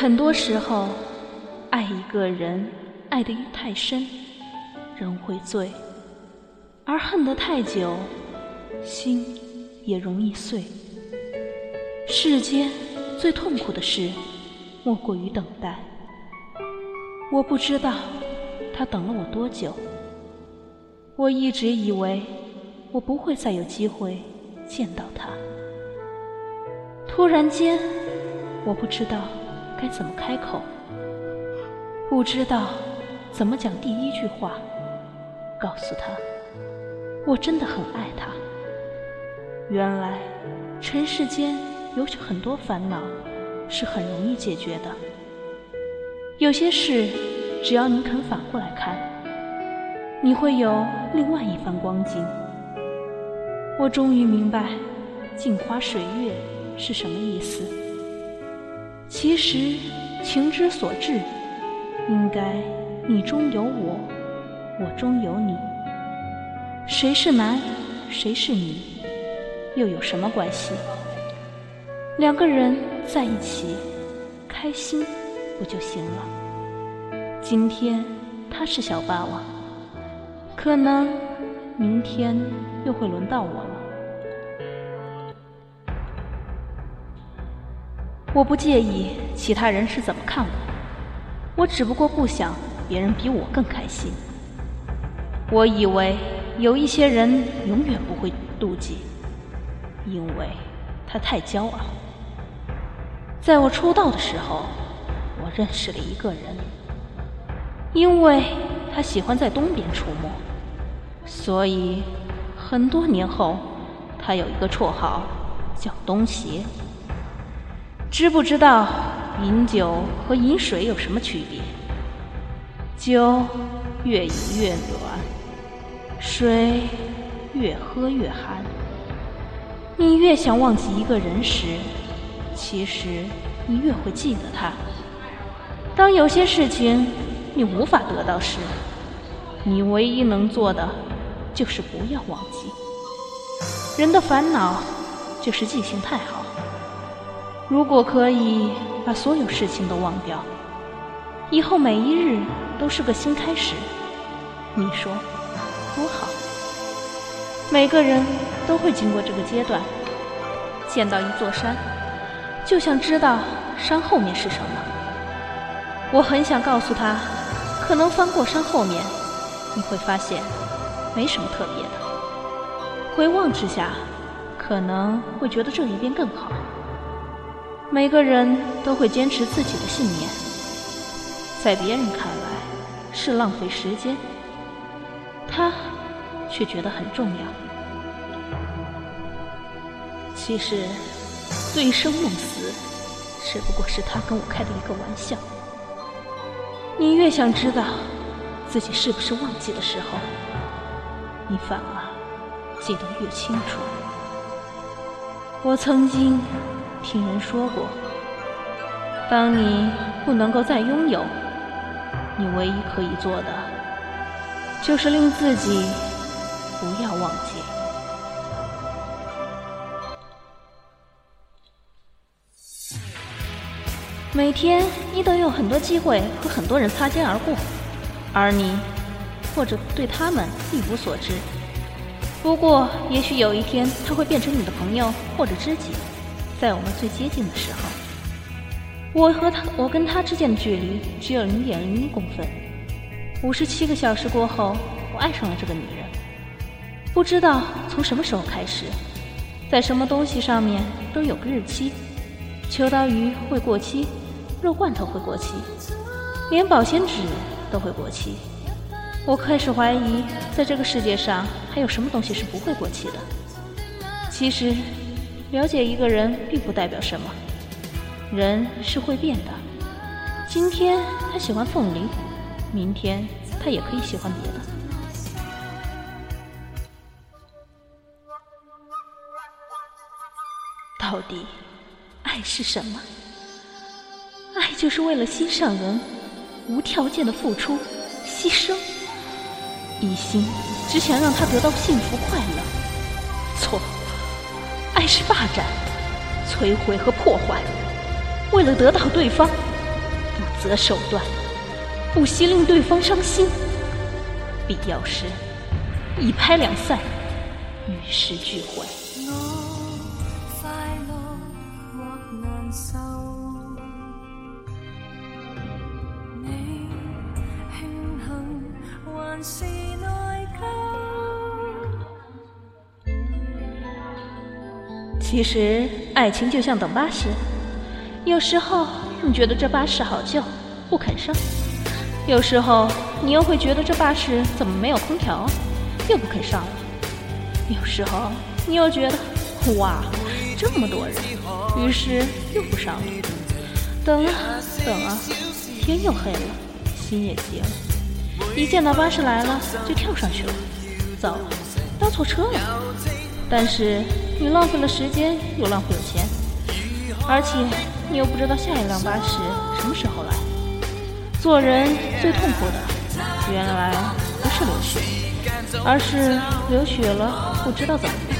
很多时候，爱一个人，爱得太深，人会醉；而恨得太久，心也容易碎。世间最痛苦的事，莫过于等待。我不知道他等了我多久。我一直以为我不会再有机会见到他。突然间，我不知道该怎么开口，不知道怎么讲第一句话，告诉他我真的很爱他。原来尘世间有很多烦恼是很容易解决的，有些事只要你肯反过来看，你会有另外一番光景。我终于明白，镜花水月。是什么意思？其实情之所至，应该你中有我，我中有你。谁是男，谁是女，又有什么关系？两个人在一起，开心不就行了？今天他是小霸王，可能明天又会轮到我了。我不介意其他人是怎么看我，我只不过不想别人比我更开心。我以为有一些人永远不会妒忌，因为他太骄傲。在我出道的时候，我认识了一个人，因为他喜欢在东边出没，所以很多年后，他有一个绰号叫东邪。知不知道饮酒和饮水有什么区别？酒越饮越暖，水越喝越寒。你越想忘记一个人时，其实你越会记得他。当有些事情你无法得到时，你唯一能做的就是不要忘记。人的烦恼就是记性太好。如果可以把所有事情都忘掉，以后每一日都是个新开始，你说多好？每个人都会经过这个阶段，见到一座山，就想知道山后面是什么。我很想告诉他，可能翻过山后面，你会发现没什么特别的。回望之下，可能会觉得这一边更好。每个人都会坚持自己的信念，在别人看来是浪费时间，他却觉得很重要。其实，醉生梦死只不过是他跟我开的一个玩笑。你越想知道自己是不是忘记的时候，你反而记得越清楚。我曾经。听人说过，当你不能够再拥有，你唯一可以做的，就是令自己不要忘记。每天你都有很多机会和很多人擦肩而过，而你或者对他们一无所知。不过，也许有一天他会变成你的朋友或者知己。在我们最接近的时候，我和他，我跟他之间的距离只有零点零一公分。五十七个小时过后，我爱上了这个女人。不知道从什么时候开始，在什么东西上面都有个日期。秋刀鱼会过期，肉罐头会过期，连保鲜纸都会过期。我开始怀疑，在这个世界上还有什么东西是不会过期的。其实。了解一个人并不代表什么，人是会变的。今天他喜欢凤梨，明天他也可以喜欢别的。到底，爱是什么？爱就是为了心上人，无条件的付出、牺牲，一心只想让他得到幸福快乐。错。爱是霸占、摧毁和破坏，为了得到对方，不择手段，不惜令对方伤心，必要时一拍两散，与时俱毁。其实，爱情就像等巴士，有时候你觉得这巴士好旧，不肯上；有时候你又会觉得这巴士怎么没有空调，又不肯上了；有时候你又觉得，哇，这么多人，于是又不上了。等啊等啊，天又黑了，心也急了。一见到巴士来了，就跳上去了。糟了，搭错车了。但是你浪费了时间，又浪费了钱，而且你又不知道下一辆巴士什么时候来。做人最痛苦的，原来不是流血，而是流血了不知道怎么办。